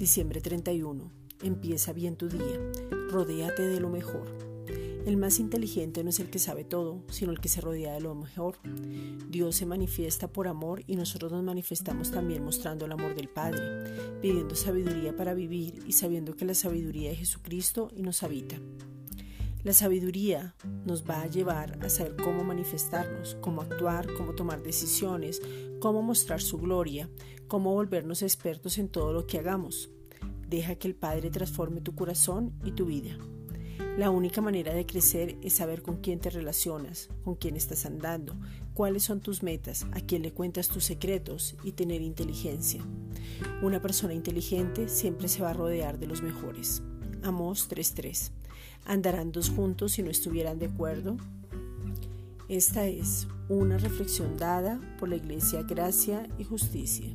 Diciembre 31. Empieza bien tu día. Rodéate de lo mejor. El más inteligente no es el que sabe todo, sino el que se rodea de lo mejor. Dios se manifiesta por amor y nosotros nos manifestamos también mostrando el amor del Padre, pidiendo sabiduría para vivir y sabiendo que la sabiduría de Jesucristo y nos habita. La sabiduría nos va a llevar a saber cómo manifestarnos, cómo actuar, cómo tomar decisiones, cómo mostrar su gloria, cómo volvernos expertos en todo lo que hagamos. Deja que el Padre transforme tu corazón y tu vida. La única manera de crecer es saber con quién te relacionas, con quién estás andando, cuáles son tus metas, a quién le cuentas tus secretos y tener inteligencia. Una persona inteligente siempre se va a rodear de los mejores. Amos 3.3 ¿Andarán dos juntos si no estuvieran de acuerdo? Esta es una reflexión dada por la Iglesia Gracia y Justicia.